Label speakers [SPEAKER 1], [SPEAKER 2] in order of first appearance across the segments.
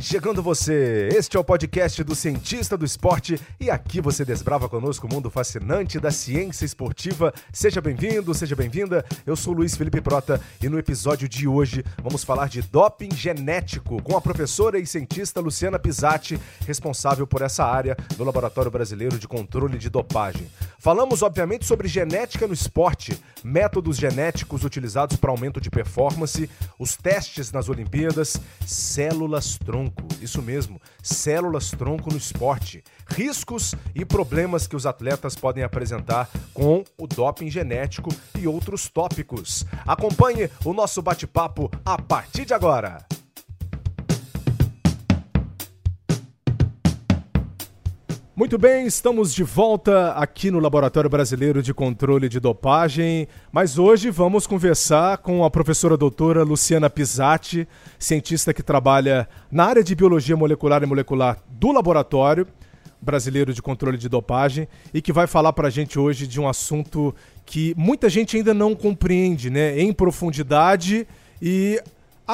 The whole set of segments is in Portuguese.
[SPEAKER 1] Chegando você! Este é o podcast do Cientista do Esporte e aqui você desbrava conosco o mundo fascinante da ciência esportiva. Seja bem-vindo, seja bem-vinda. Eu sou Luiz Felipe Prota e no episódio de hoje vamos falar de doping genético com a professora e cientista Luciana Pisatti, responsável por essa área do Laboratório Brasileiro de Controle de Dopagem. Falamos, obviamente, sobre genética no esporte, métodos genéticos utilizados para aumento de performance, os testes nas Olimpíadas, células tronco, isso mesmo, células tronco no esporte, riscos e problemas que os atletas podem apresentar com o doping genético e outros tópicos. Acompanhe o nosso bate-papo a partir de agora. Muito bem, estamos de volta aqui no Laboratório Brasileiro de Controle de Dopagem, mas hoje vamos conversar com a professora doutora Luciana Pisatti, cientista que trabalha na área de Biologia Molecular e Molecular do Laboratório Brasileiro de Controle de Dopagem e que vai falar para a gente hoje de um assunto que muita gente ainda não compreende né, em profundidade e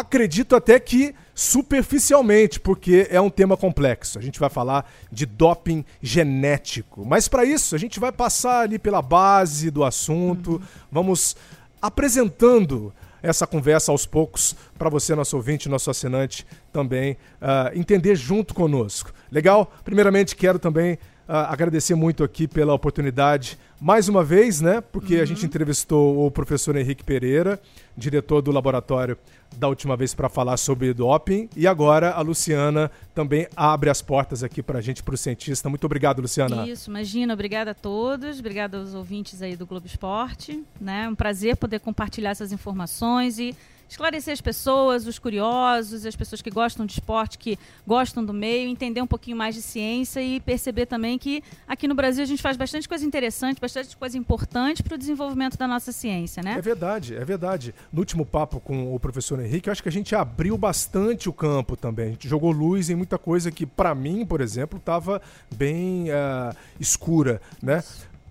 [SPEAKER 1] acredito até que superficialmente, porque é um tema complexo. A gente vai falar de doping genético. Mas para isso, a gente vai passar ali pela base do assunto, uhum. vamos apresentando essa conversa aos poucos para você, nosso ouvinte, nosso assinante, também uh, entender junto conosco. Legal? Primeiramente, quero também agradecer muito aqui pela oportunidade mais uma vez, né? Porque uhum. a gente entrevistou o professor Henrique Pereira, diretor do laboratório da última vez para falar sobre doping. E agora a Luciana também abre as portas aqui para a gente, para o cientista. Muito obrigado, Luciana.
[SPEAKER 2] Isso, imagina. Obrigada a todos. Obrigada aos ouvintes aí do Globo Esporte. Né? Um prazer poder compartilhar essas informações e esclarecer as pessoas, os curiosos, as pessoas que gostam de esporte, que gostam do meio, entender um pouquinho mais de ciência e perceber também que aqui no Brasil a gente faz bastante coisa interessante, bastante coisa importante para o desenvolvimento da nossa ciência, né?
[SPEAKER 1] É verdade, é verdade. No último papo com o professor Henrique, eu acho que a gente abriu bastante o campo também. A gente jogou luz em muita coisa que, para mim, por exemplo, estava bem uh, escura, né?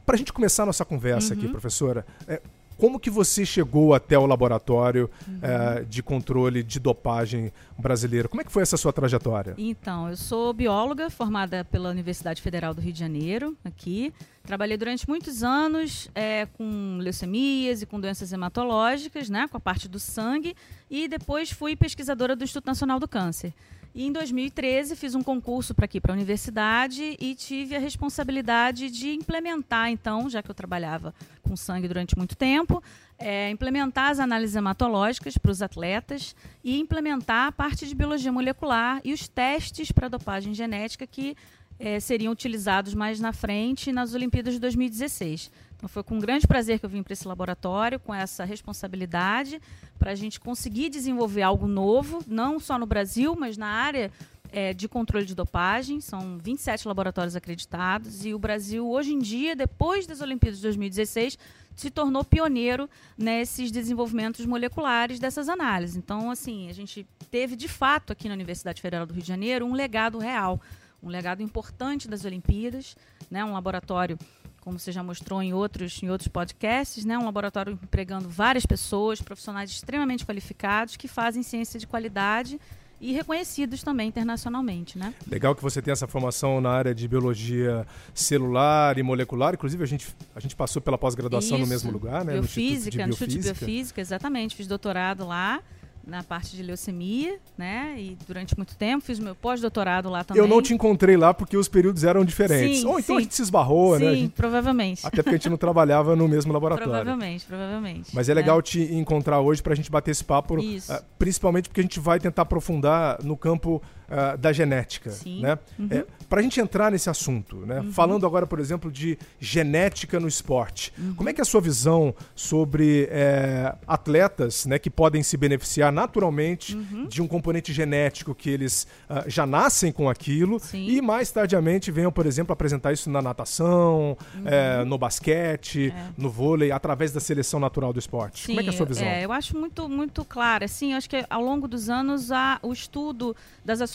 [SPEAKER 1] Para a gente começar a nossa conversa uhum. aqui, professora, é, como que você chegou até o laboratório uhum. é, de controle de dopagem brasileiro? Como é que foi essa sua trajetória?
[SPEAKER 2] Então, eu sou bióloga formada pela Universidade Federal do Rio de Janeiro, aqui. Trabalhei durante muitos anos é, com leucemias e com doenças hematológicas, né, com a parte do sangue, e depois fui pesquisadora do Instituto Nacional do Câncer. E em 2013 fiz um concurso para aqui para a universidade e tive a responsabilidade de implementar, então, já que eu trabalhava com sangue durante muito tempo, é, implementar as análises hematológicas para os atletas e implementar a parte de biologia molecular e os testes para dopagem genética que é, seriam utilizados mais na frente nas Olimpíadas de 2016. Então foi com grande prazer que eu vim para esse laboratório, com essa responsabilidade, para a gente conseguir desenvolver algo novo, não só no Brasil, mas na área é, de controle de dopagem. São 27 laboratórios acreditados e o Brasil, hoje em dia, depois das Olimpíadas de 2016, se tornou pioneiro nesses desenvolvimentos moleculares dessas análises. Então, assim, a gente teve de fato aqui na Universidade Federal do Rio de Janeiro um legado real, um legado importante das Olimpíadas, né, um laboratório como você já mostrou em outros, em outros podcasts, né? um laboratório empregando várias pessoas, profissionais extremamente qualificados que fazem ciência de qualidade e reconhecidos também internacionalmente, né?
[SPEAKER 1] Legal que você tem essa formação na área de biologia celular e molecular. Inclusive, a gente, a gente passou pela pós-graduação no mesmo lugar, né?
[SPEAKER 2] Biofísica, no Instituto de Biofísica. No Instituto de Biofísica, exatamente. Fiz doutorado lá na parte de leucemia, né? E durante muito tempo fiz o meu pós-doutorado lá também.
[SPEAKER 1] Eu não te encontrei lá porque os períodos eram diferentes.
[SPEAKER 2] Sim,
[SPEAKER 1] Ou então
[SPEAKER 2] sim.
[SPEAKER 1] a gente se esbarrou,
[SPEAKER 2] sim,
[SPEAKER 1] né?
[SPEAKER 2] Sim, provavelmente.
[SPEAKER 1] Até porque a gente não trabalhava no mesmo laboratório.
[SPEAKER 2] Provavelmente, provavelmente.
[SPEAKER 1] Mas é legal é. te encontrar hoje para a gente bater esse papo,
[SPEAKER 2] Isso. Uh,
[SPEAKER 1] principalmente porque a gente vai tentar aprofundar no campo uh, da genética,
[SPEAKER 2] sim.
[SPEAKER 1] né?
[SPEAKER 2] Uhum.
[SPEAKER 1] É, para a gente entrar nesse assunto, né? Uhum. Falando agora, por exemplo, de genética no esporte, uhum. como é que é a sua visão sobre é, atletas, né, que podem se beneficiar naturalmente uhum. de um componente genético que eles uh, já nascem com aquilo
[SPEAKER 2] Sim.
[SPEAKER 1] e mais tardiamente venham, por exemplo, apresentar isso na natação, é, no basquete,
[SPEAKER 2] é.
[SPEAKER 1] no vôlei, através da seleção natural do esporte?
[SPEAKER 2] Sim,
[SPEAKER 1] como é que é a sua visão?
[SPEAKER 2] eu acho muito muito claro, assim, eu acho que ao longo dos anos a, o estudo das associações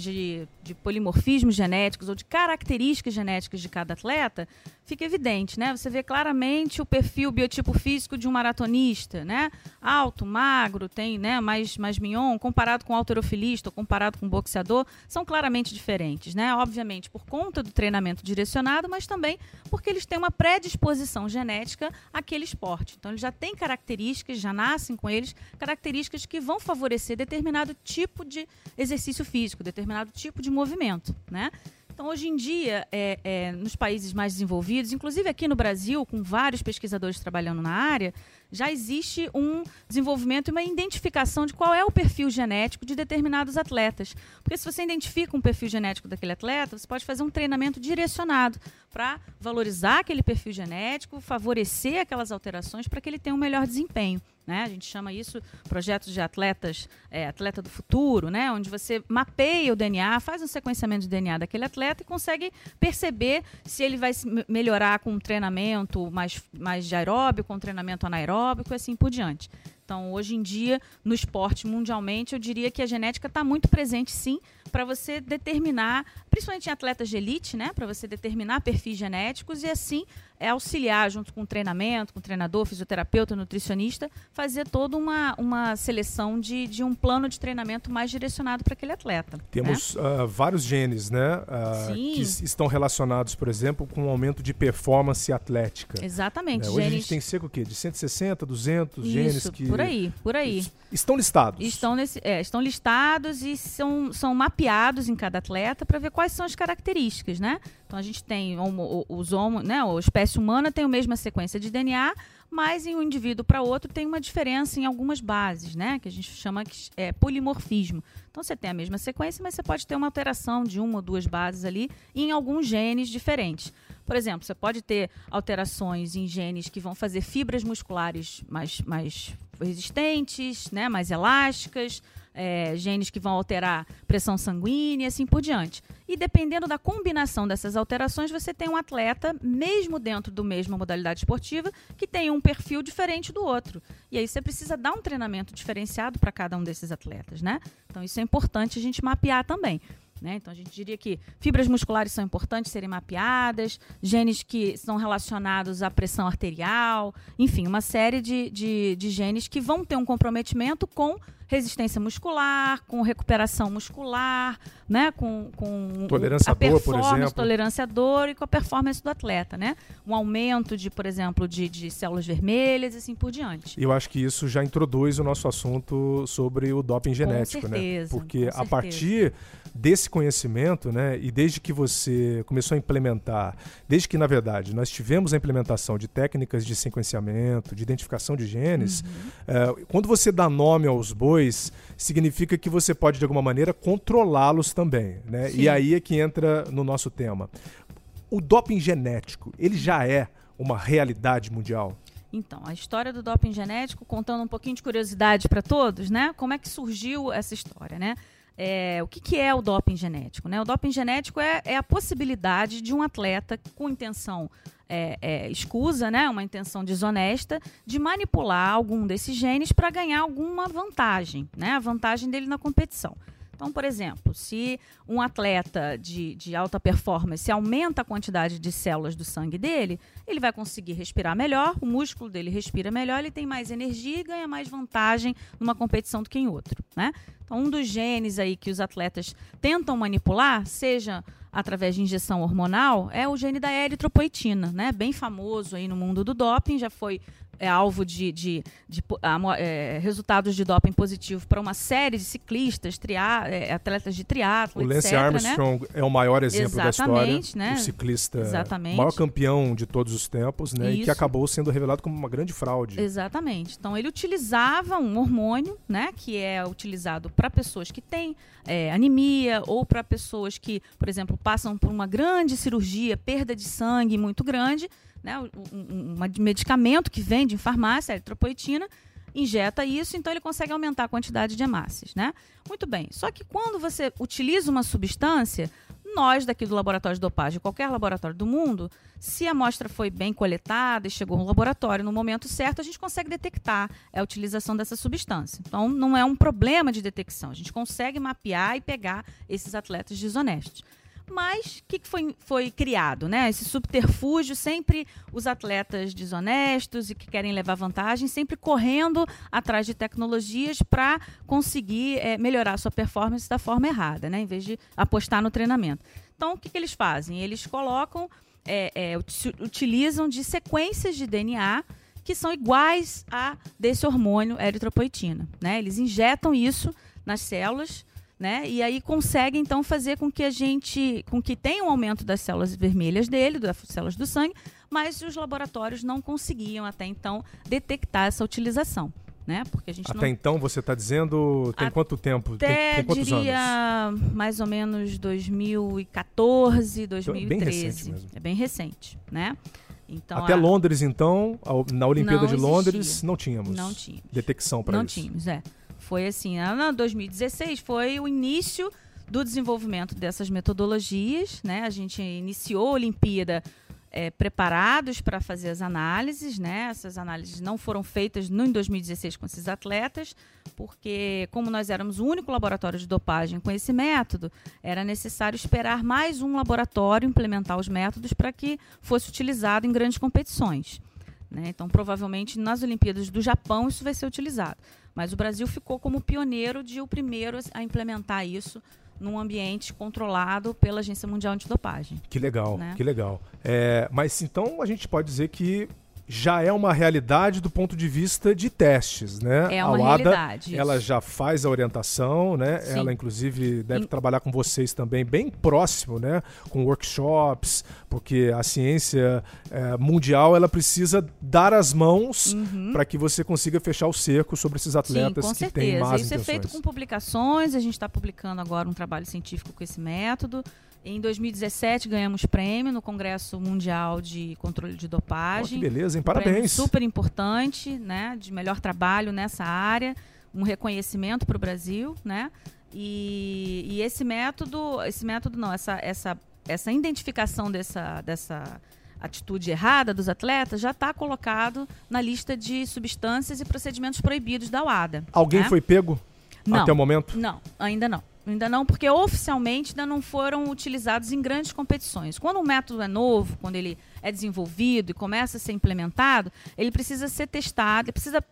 [SPEAKER 2] de, de polimorfismos genéticos ou de características genéticas de cada atleta, fica evidente, né? Você vê claramente o perfil biotipo físico de um maratonista, né? Alto, magro, tem, né, mais mais mignon, comparado com alterofilista ou comparado com boxeador, são claramente diferentes, né? Obviamente por conta do treinamento direcionado, mas também porque eles têm uma predisposição genética àquele esporte. Então eles já têm características, já nascem com eles, características que vão favorecer determinado tipo de exercício físico, determinado tipo de movimento, né? Então, hoje em dia, é, é, nos países mais desenvolvidos, inclusive aqui no Brasil, com vários pesquisadores trabalhando na área, já existe um desenvolvimento e uma identificação de qual é o perfil genético de determinados atletas. Porque se você identifica um perfil genético daquele atleta, você pode fazer um treinamento direcionado para valorizar aquele perfil genético, favorecer aquelas alterações para que ele tenha um melhor desempenho. Né? A gente chama isso projetos de atletas, é, atleta do futuro, né? onde você mapeia o DNA, faz um sequenciamento de DNA daquele atleta e consegue perceber se ele vai melhorar com um treinamento mais, mais de aeróbio, com um treinamento anaeróbico e assim por diante. Então, hoje em dia, no esporte mundialmente, eu diria que a genética está muito presente, sim, para você determinar, principalmente em atletas de elite, né, para você determinar perfis genéticos e assim é auxiliar junto com o treinamento, com o treinador, fisioterapeuta, nutricionista, fazer toda uma, uma seleção de, de um plano de treinamento mais direcionado para aquele atleta.
[SPEAKER 1] Temos né? uh, vários genes, né? Uh, que estão relacionados, por exemplo, com o um aumento de performance atlética.
[SPEAKER 2] Exatamente.
[SPEAKER 1] Né? Hoje genes... a gente tem cerca o quê? De 160, 200
[SPEAKER 2] Isso,
[SPEAKER 1] genes que...
[SPEAKER 2] por aí, por aí.
[SPEAKER 1] Estão listados.
[SPEAKER 2] Estão, nesse, é, estão listados e são, são mapeados em cada atleta para ver quais são as características, né? Então a gente tem homo, os homo, né, a espécie humana tem a mesma sequência de DNA, mas em um indivíduo para outro tem uma diferença em algumas bases, né, que a gente chama de é, polimorfismo. Então você tem a mesma sequência, mas você pode ter uma alteração de uma ou duas bases ali em alguns genes diferentes. Por exemplo, você pode ter alterações em genes que vão fazer fibras musculares mais, mais resistentes, né, mais elásticas, é, genes que vão alterar pressão sanguínea e assim por diante. E dependendo da combinação dessas alterações, você tem um atleta, mesmo dentro do mesma modalidade esportiva, que tem um perfil diferente do outro. E aí você precisa dar um treinamento diferenciado para cada um desses atletas, né? Então isso é importante a gente mapear também. Né? Então, a gente diria que fibras musculares são importantes serem mapeadas, genes que são relacionados à pressão arterial, enfim, uma série de, de, de genes que vão ter um comprometimento com resistência muscular, com recuperação muscular, né, com, com
[SPEAKER 1] tolerância a dor, por exemplo.
[SPEAKER 2] tolerância à dor e com a performance do atleta, né? Um aumento de, por exemplo, de, de células vermelhas e assim por diante.
[SPEAKER 1] Eu acho que isso já introduz o nosso assunto sobre o doping genético,
[SPEAKER 2] com certeza,
[SPEAKER 1] né? Porque
[SPEAKER 2] a
[SPEAKER 1] partir desse conhecimento, né, e desde que você começou a implementar, desde que na verdade nós tivemos a implementação de técnicas de sequenciamento, de identificação de genes, uhum. é, quando você dá nome aos bois, significa que você pode de alguma maneira controlá-los também, né? E aí é que entra no nosso tema. O doping genético, ele já é uma realidade mundial?
[SPEAKER 2] Então, a história do doping genético, contando um pouquinho de curiosidade para todos, né? Como é que surgiu essa história, né? É, o que, que, é o doping genético? Né? O doping genético é, é a possibilidade de um atleta com intenção é, é, escusa, né, uma intenção desonesta, de manipular algum desses genes para ganhar alguma vantagem, né, a vantagem dele na competição. Então, por exemplo, se um atleta de, de alta performance aumenta a quantidade de células do sangue dele, ele vai conseguir respirar melhor, o músculo dele respira melhor, ele tem mais energia e ganha mais vantagem numa competição do que em outro. Né? Então, um dos genes aí que os atletas tentam manipular, seja através de injeção hormonal, é o gene da eritropoetina, né? Bem famoso aí no mundo do doping, já foi é alvo de, de, de, de é, resultados de doping positivo para uma série de ciclistas, tria, é, atletas de triatlo,
[SPEAKER 1] O Lance
[SPEAKER 2] etc,
[SPEAKER 1] Armstrong
[SPEAKER 2] né?
[SPEAKER 1] é o maior exemplo
[SPEAKER 2] Exatamente,
[SPEAKER 1] da história.
[SPEAKER 2] Né?
[SPEAKER 1] O ciclista,
[SPEAKER 2] Exatamente.
[SPEAKER 1] maior campeão de todos os tempos, né? Isso. E que acabou sendo revelado como uma grande fraude.
[SPEAKER 2] Exatamente. Então ele utilizava um hormônio, né? Que é utilizado para pessoas que têm é, anemia ou para pessoas que, por exemplo, passam por uma grande cirurgia, perda de sangue muito grande né, um, um, um medicamento que vende em farmácia, a eritropoetina, injeta isso, então ele consegue aumentar a quantidade de hemácias, né? Muito bem. Só que quando você utiliza uma substância, nós daqui do laboratório de dopagem, qualquer laboratório do mundo, se a amostra foi bem coletada e chegou no laboratório no momento certo, a gente consegue detectar a utilização dessa substância. Então, não é um problema de detecção. A gente consegue mapear e pegar esses atletas desonestos. Mas o que, que foi, foi criado? Né? Esse subterfúgio, sempre os atletas desonestos e que querem levar vantagem, sempre correndo atrás de tecnologias para conseguir é, melhorar a sua performance da forma errada, né? em vez de apostar no treinamento. Então, o que, que eles fazem? Eles colocam, é, é, utilizam de sequências de DNA que são iguais a desse hormônio eritropoetina. Né? Eles injetam isso nas células né? E aí consegue então fazer com que a gente, com que tenha um aumento das células vermelhas dele, das células do sangue, mas os laboratórios não conseguiam até então detectar essa utilização. Né?
[SPEAKER 1] Porque a gente Até não... então você está dizendo tem quanto tempo?
[SPEAKER 2] Até
[SPEAKER 1] tem,
[SPEAKER 2] tem diria anos? mais ou menos 2014, 2013. Bem. É bem recente, né?
[SPEAKER 1] Então, Até a... Londres, então, na Olimpíada de Londres, não tínhamos.
[SPEAKER 2] Não tínhamos.
[SPEAKER 1] Detecção para
[SPEAKER 2] isso. Não tínhamos, é. Foi assim, em 2016 foi o início do desenvolvimento dessas metodologias, né? A gente iniciou a Olimpíada é, preparados para fazer as análises, né? Essas análises não foram feitas no em 2016 com esses atletas, porque como nós éramos o único laboratório de dopagem com esse método, era necessário esperar mais um laboratório implementar os métodos para que fosse utilizado em grandes competições. Né? Então, provavelmente nas Olimpíadas do Japão isso vai ser utilizado. Mas o Brasil ficou como pioneiro de o primeiro a implementar isso num ambiente controlado pela Agência Mundial Antidopagem.
[SPEAKER 1] Que legal, né? que legal. É, mas então a gente pode dizer que já é uma realidade do ponto de vista de testes, né?
[SPEAKER 2] É uma a UADA, realidade.
[SPEAKER 1] Ela isso. já faz a orientação, né? Sim. Ela inclusive deve trabalhar com vocês também bem próximo, né? Com workshops, porque a ciência é, mundial ela precisa dar as mãos uhum. para que você consiga fechar o cerco sobre esses atletas Sim, que certeza. têm más
[SPEAKER 2] Isso
[SPEAKER 1] intenções.
[SPEAKER 2] é feito com publicações. A gente está publicando agora um trabalho científico com esse método. Em 2017 ganhamos prêmio no Congresso Mundial de Controle de Dopagem.
[SPEAKER 1] Oh, que beleza, hein? Parabéns.
[SPEAKER 2] Um super importante, né? De melhor trabalho nessa área, um reconhecimento para o Brasil, né? E, e, esse método, esse método não, essa, essa, essa identificação dessa, dessa atitude errada dos atletas já está colocado na lista de substâncias e procedimentos proibidos da UADA.
[SPEAKER 1] Alguém né? foi pego
[SPEAKER 2] não,
[SPEAKER 1] até o momento?
[SPEAKER 2] Não, ainda não. Ainda não, porque oficialmente ainda não foram utilizados em grandes competições. Quando um método é novo, quando ele é desenvolvido e começa a ser implementado, ele precisa ser testado, ele precisa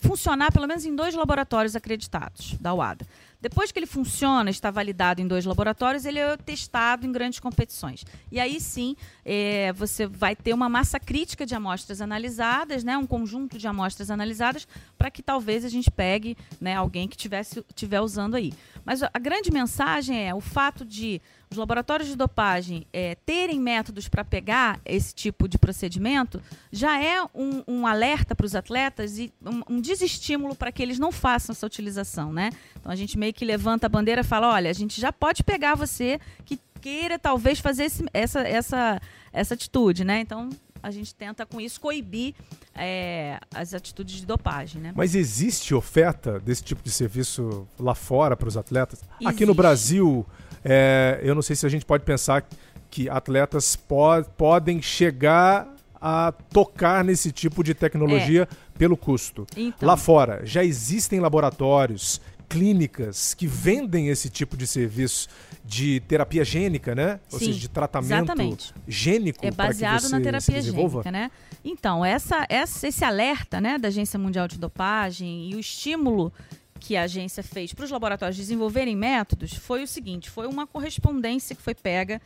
[SPEAKER 2] funcionar pelo menos em dois laboratórios acreditados da UADA. Depois que ele funciona, está validado em dois laboratórios, ele é testado em grandes competições. E aí sim, é, você vai ter uma massa crítica de amostras analisadas, né, um conjunto de amostras analisadas, para que talvez a gente pegue né, alguém que estiver usando aí. Mas a grande mensagem é o fato de os laboratórios de dopagem é, terem métodos para pegar esse tipo de procedimento já é um, um alerta para os atletas e um, um desestímulo para que eles não façam essa utilização, né? Então a gente meio que levanta a bandeira e fala, olha, a gente já pode pegar você que queira talvez fazer esse, essa, essa, essa atitude, né? Então a gente tenta com isso coibir é, as atitudes de dopagem, né?
[SPEAKER 1] Mas existe oferta desse tipo de serviço lá fora para os atletas? Existe. Aqui no Brasil é, eu não sei se a gente pode pensar que atletas po podem chegar a tocar nesse tipo de tecnologia é. pelo custo. Então. Lá fora, já existem laboratórios, clínicas que vendem esse tipo de serviço de terapia gênica, né? Ou seja, de tratamento exatamente. gênico
[SPEAKER 2] é baseado na terapia gênica, né? Então, essa, essa, esse alerta né, da Agência Mundial de Dopagem e o estímulo que a agência fez para os laboratórios desenvolverem métodos foi o seguinte: foi uma correspondência que foi pega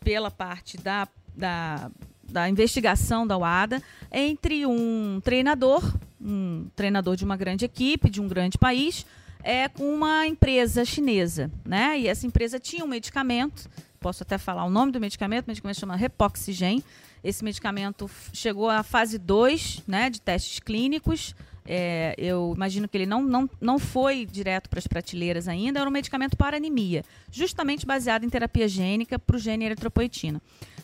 [SPEAKER 2] pela parte da, da, da investigação da UADA entre um treinador, um treinador de uma grande equipe, de um grande país, é, com uma empresa chinesa. Né? E essa empresa tinha um medicamento, posso até falar o nome do medicamento, o medicamento chama Repoxigen. Esse medicamento chegou à fase 2 né, de testes clínicos é, eu imagino que ele não, não, não foi direto para as prateleiras ainda, era um medicamento para anemia, justamente baseado em terapia gênica para o gene eritropoetina.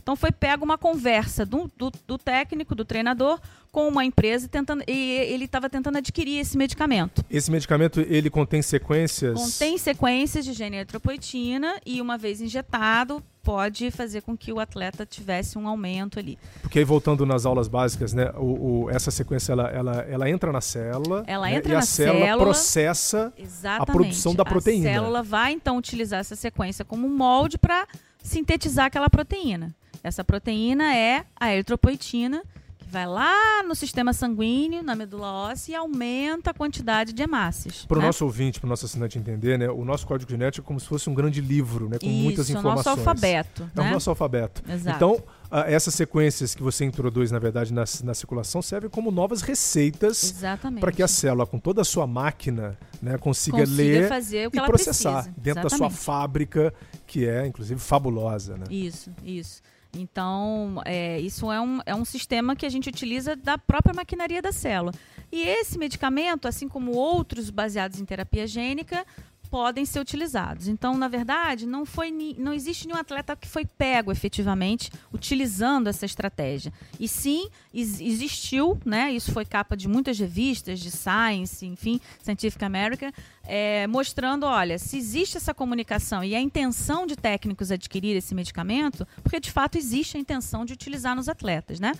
[SPEAKER 2] Então foi pego uma conversa do, do, do técnico, do treinador, com uma empresa tentando e ele estava tentando adquirir esse medicamento.
[SPEAKER 1] Esse medicamento ele contém sequências?
[SPEAKER 2] Contém sequências de gene eritropoetina e uma vez injetado pode fazer com que o atleta tivesse um aumento ali.
[SPEAKER 1] Porque aí voltando nas aulas básicas, né, o, o essa sequência ela, ela, ela entra na célula,
[SPEAKER 2] ela
[SPEAKER 1] né,
[SPEAKER 2] entra
[SPEAKER 1] e
[SPEAKER 2] na
[SPEAKER 1] a célula,
[SPEAKER 2] célula
[SPEAKER 1] processa a produção da proteína.
[SPEAKER 2] A célula vai então utilizar essa sequência como um molde para sintetizar aquela proteína. Essa proteína é a eritropoetina, que vai lá no sistema sanguíneo, na medula óssea, e aumenta a quantidade de hemácias.
[SPEAKER 1] Para o
[SPEAKER 2] né?
[SPEAKER 1] nosso ouvinte, para o nosso assinante entender, né, o nosso código genético é como se fosse um grande livro, né, com
[SPEAKER 2] Isso,
[SPEAKER 1] muitas
[SPEAKER 2] o
[SPEAKER 1] informações.
[SPEAKER 2] nosso alfabeto.
[SPEAKER 1] É o
[SPEAKER 2] né?
[SPEAKER 1] nosso alfabeto.
[SPEAKER 2] Exato.
[SPEAKER 1] Então, ah, essas sequências que você introduz, na verdade, na, na circulação, servem como novas receitas
[SPEAKER 2] Exatamente.
[SPEAKER 1] para que a célula, com toda a sua máquina, né, consiga,
[SPEAKER 2] Consiga
[SPEAKER 1] ler
[SPEAKER 2] o
[SPEAKER 1] e processar
[SPEAKER 2] precisa.
[SPEAKER 1] dentro da sua
[SPEAKER 2] Exatamente.
[SPEAKER 1] fábrica, que é, inclusive, fabulosa. Né?
[SPEAKER 2] Isso, isso. Então, é, isso é um, é um sistema que a gente utiliza da própria maquinaria da célula. E esse medicamento, assim como outros baseados em terapia gênica, podem ser utilizados. Então, na verdade, não, foi, não existe nenhum atleta que foi pego efetivamente utilizando essa estratégia. E sim, ex- existiu, né? Isso foi capa de muitas revistas, de Science, enfim, Scientific American, é, mostrando, olha, se existe essa comunicação e a intenção de técnicos adquirir esse medicamento, porque de fato existe a intenção de utilizar nos atletas, né?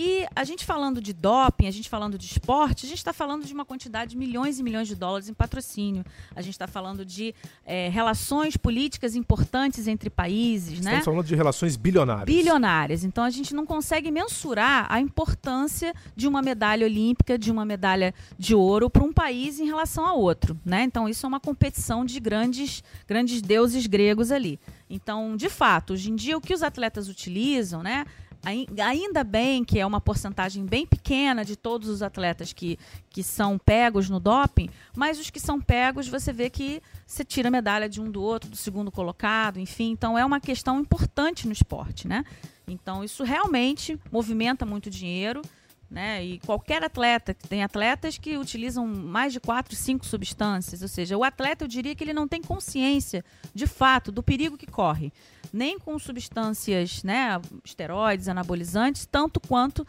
[SPEAKER 2] E a gente falando de doping, a gente falando de esporte, a gente está falando de uma quantidade de milhões e milhões de dólares em patrocínio. A gente está falando de é, relações políticas importantes entre países, né?
[SPEAKER 1] Estamos falando de relações bilionárias.
[SPEAKER 2] bilionárias. Então a gente não consegue mensurar a importância de uma medalha olímpica, de uma medalha de ouro para um país em relação a outro, né? Então isso é uma competição de grandes, grandes deuses gregos ali. Então, de fato, hoje em dia o que os atletas utilizam, né? Ai- Ainda bem que é uma porcentagem bem pequena de todos os atletas que, que são pegos no doping, mas os que são pegos, você vê que você tira medalha de um do outro, do segundo colocado, enfim. Então é uma questão importante no esporte, né? Então isso realmente movimenta muito dinheiro, né? E qualquer atleta, tem atletas que utilizam mais de quatro, cinco substâncias, ou seja, o atleta eu diria que ele não tem consciência, de fato, do perigo que corre, nem com substâncias, né, esteroides, anabolizantes, tanto quanto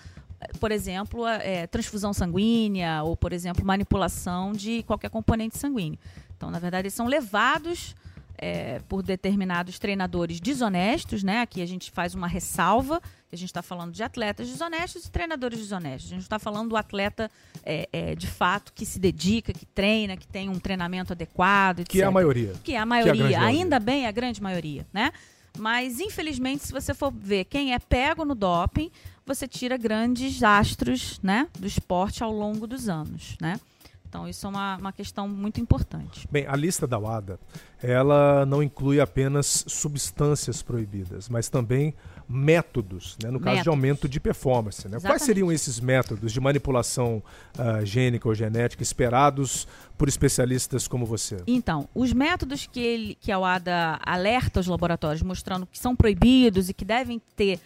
[SPEAKER 2] por exemplo, a, é, transfusão sanguínea ou, por exemplo, manipulação de qualquer componente sanguíneo. Então, na verdade, eles são levados é, por determinados treinadores desonestos, né? Aqui a gente faz uma ressalva, a gente está falando de atletas desonestos e treinadores desonestos. A gente está falando do atleta é, é, de fato que se dedica, que treina, que tem um treinamento adequado, etc.
[SPEAKER 1] Que é a maioria.
[SPEAKER 2] Que é a maioria,
[SPEAKER 1] maioria.
[SPEAKER 2] ainda bem a grande maioria, né? Mas, infelizmente, se você for ver quem é pego no doping, você tira grandes astros né, do esporte ao longo dos anos, né? Então, isso é uma, uma questão muito importante.
[SPEAKER 1] Bem, a lista da WADA, ela não inclui apenas substâncias proibidas, mas também métodos, né, no caso de
[SPEAKER 2] Métodos.
[SPEAKER 1] aumento de performance. Né? Quais seriam esses métodos de manipulação ah, gênica ou genética esperados por especialistas como você?
[SPEAKER 2] Então, os métodos que, ele, que a UADA alerta os laboratórios, mostrando que são proibidos e que devem ter,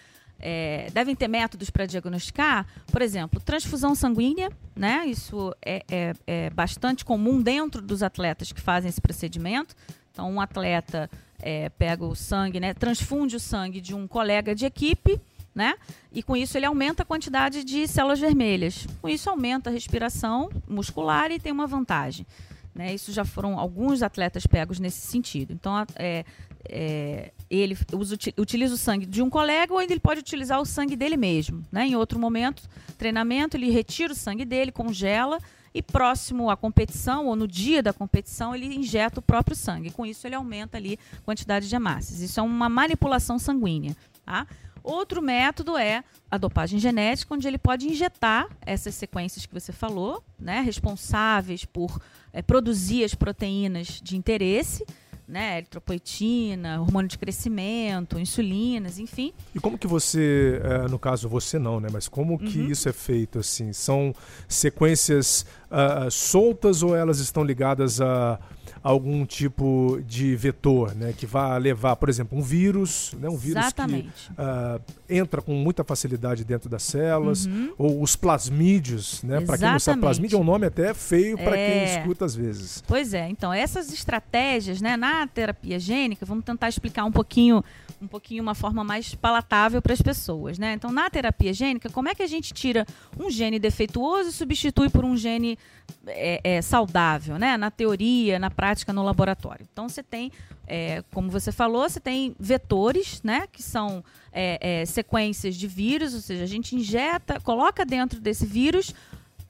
[SPEAKER 2] é, devem ter métodos para diagnosticar, por exemplo, transfusão sanguínea, né? Isso é, é- é bastante comum dentro dos atletas que fazem esse procedimento. Então, um atleta é, pega o sangue, né? Transfunde o sangue de um colega de equipe, né? E com isso ele aumenta a quantidade de células vermelhas. Com isso aumenta a respiração muscular e tem uma vantagem. Né? Isso já foram alguns atletas pegos nesse sentido. Então, é, é, ele usa, uti- utiliza o sangue de um colega ou ainda ele pode utilizar o sangue dele mesmo. Né? Em outro momento, treinamento, ele retira o sangue dele, congela e próximo à competição ou no dia da competição ele injeta o próprio sangue. Com isso ele aumenta ali a quantidade de hemácias. Isso é uma manipulação sanguínea. Tá? Outro método é a dopagem genética, onde ele pode injetar essas sequências que você falou, né, responsáveis por eh, produzir as proteínas de interesse, né, eritropoetina, hormônio de crescimento, insulinas, enfim.
[SPEAKER 1] E como que você, eh, no caso você não, né? Mas como que
[SPEAKER 2] Uhum.
[SPEAKER 1] isso é feito assim? São sequências ah, soltas ou elas estão ligadas a algum tipo de vetor, né? Que vá levar, por exemplo, um vírus, né? Um vírus
[SPEAKER 2] Exatamente.
[SPEAKER 1] que uh, entra com muita facilidade dentro das células, uhum. ou os plasmídios, né? Para quem não sabe, plasmídio é um nome até feio para é... quem escuta às vezes.
[SPEAKER 2] Pois é, então essas estratégias, né, na terapia gênica, vamos tentar explicar um pouquinho um pouquinho uma forma mais palatável para as pessoas, né? Então, na terapia gênica, como é que a gente tira um gene defeituoso e substitui por um gene é, é, saudável, né? Na teoria, na prática, no laboratório. Então, você tem, é, como você falou, você tem vetores, né? Que são é, é, sequências de vírus, ou seja, a gente injeta, coloca dentro desse vírus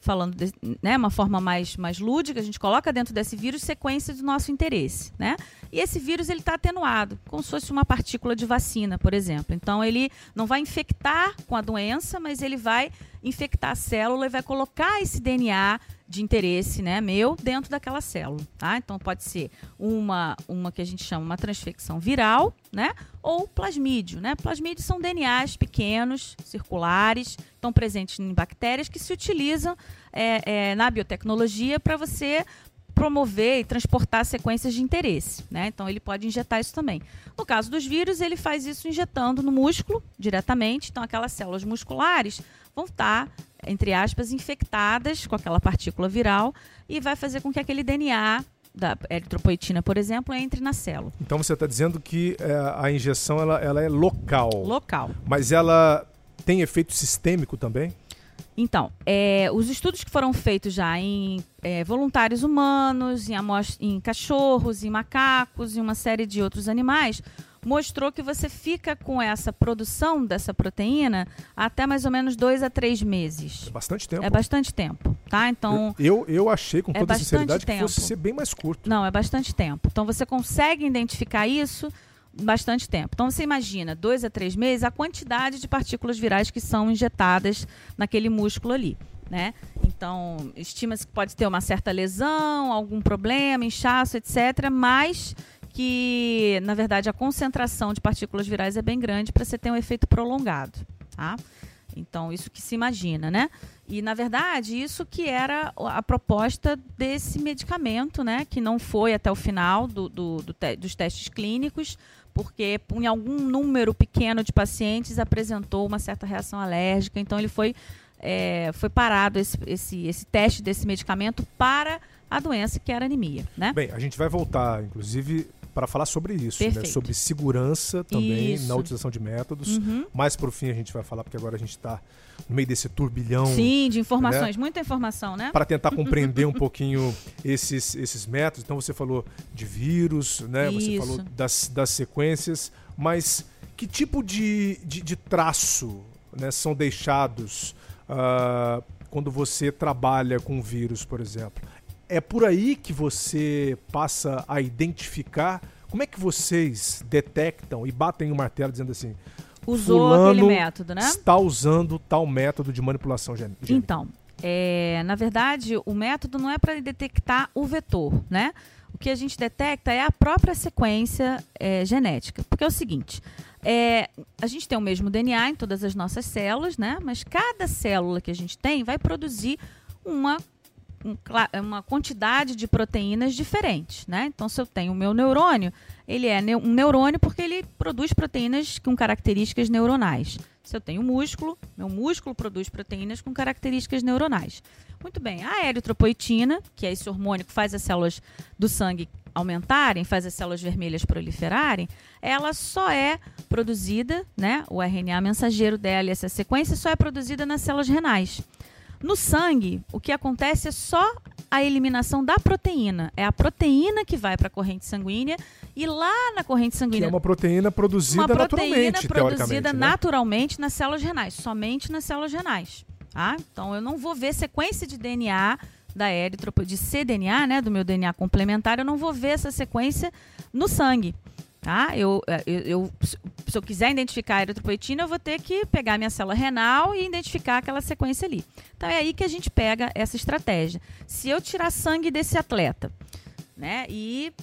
[SPEAKER 2] falando de né, uma forma mais, mais lúdica, a gente coloca dentro desse vírus sequência do nosso interesse, né? E esse vírus ele está atenuado, como se fosse uma partícula de vacina, por exemplo. Então ele não vai infectar com a doença, mas ele vai infectar a célula e vai colocar esse DNA de interesse, né, meu, dentro daquela célula, tá? Então pode ser uma uma que a gente chama uma transfecção viral, né, ou plasmídio, né? Plasmídios são DNAs pequenos, circulares, estão presentes em bactérias que se utilizam é, é, na biotecnologia para você promover e transportar sequências de interesse. Né? Então, ele pode injetar isso também. No caso dos vírus, ele faz isso injetando no músculo diretamente. Então, aquelas células musculares vão estar, entre aspas, infectadas com aquela partícula viral e vai fazer com que aquele DNA da eritropoetina, por exemplo, entre na célula.
[SPEAKER 1] Então você está dizendo que é, a injeção ela, ela é local.
[SPEAKER 2] Local.
[SPEAKER 1] Mas ela tem efeito sistêmico também?
[SPEAKER 2] Então, é, os estudos que foram feitos já em é, voluntários humanos, em, em cachorros, em macacos e uma série de outros animais, mostrou que você fica com essa produção dessa proteína até mais ou menos dois a três meses.
[SPEAKER 1] É bastante tempo.
[SPEAKER 2] É bastante tempo, tá? Então.
[SPEAKER 1] Eu, eu achei, com é toda sinceridade, tempo. que fosse ser bem mais curto.
[SPEAKER 2] Não, é bastante tempo. Então você consegue identificar isso bastante tempo. Então você imagina, dois a três meses, a quantidade de partículas virais que são injetadas naquele músculo ali. Né? Então, estima-se que pode ter uma certa lesão, algum problema, inchaço, etc., mas que, na verdade, a concentração de partículas virais é bem grande para você ter um efeito prolongado. Tá? Então, isso que se imagina, né? E, na verdade, isso que era a proposta desse medicamento, né? Que não foi até o final do, do, do te dos testes clínicos, porque em algum número pequeno de pacientes apresentou uma certa reação alérgica. Então, ele foi, é, foi parado esse, esse, esse teste desse medicamento para a doença que era anemia, né?
[SPEAKER 1] Bem, a gente vai voltar, inclusive, para falar sobre isso, né? sobre segurança também isso. na utilização de métodos. Uhum. Mais por fim a gente vai falar, porque agora a gente está no meio desse turbilhão.
[SPEAKER 2] Sim, de informações, né? muita informação, né?
[SPEAKER 1] Para tentar compreender um pouquinho esses, esses métodos. Então você falou de vírus, né? Isso. Você falou das, das sequências, mas que tipo de, de, de traço né, são deixados uh, quando você trabalha com vírus, por exemplo? É por aí que você passa a identificar. Como é que vocês detectam e batem o martelo dizendo assim?
[SPEAKER 2] Usou aquele método, né?
[SPEAKER 1] Está usando tal método de manipulação gênica.
[SPEAKER 2] Então, é, na verdade, o método não é para detectar o vetor, né? O que a gente detecta é a própria sequência é, genética. Porque é o seguinte: é, a gente tem o mesmo DNA em todas as nossas células, né? Mas cada célula que a gente tem vai produzir uma uma quantidade de proteínas diferentes, né? Então, se eu tenho o meu neurônio, ele é um neurônio porque ele produz proteínas com características neuronais. Se eu tenho músculo, meu músculo produz proteínas com características neuronais. Muito bem, a eritropoetina, que é esse hormônio que faz as células do sangue aumentarem, faz as células vermelhas proliferarem, ela só é produzida, né? O RNA mensageiro dela, essa sequência, só é produzida nas células renais. No sangue, o que acontece é só a eliminação da proteína. É a proteína que vai para a corrente sanguínea e lá na corrente sanguínea. Que
[SPEAKER 1] é uma proteína produzida uma proteína
[SPEAKER 2] naturalmente. produzida né? naturalmente nas células renais, somente nas células renais. Tá? Então eu não vou ver sequência de DNA da eritropoetina, de cDNA, né, do meu DNA complementar, eu não vou ver essa sequência no sangue. Tá? Eu, é, eu, eu, se eu quiser identificar a eritropoetina, eu vou ter que pegar minha célula renal e identificar aquela sequência ali. Então é aí que a gente pega essa estratégia. Se eu tirar sangue desse atleta, né, e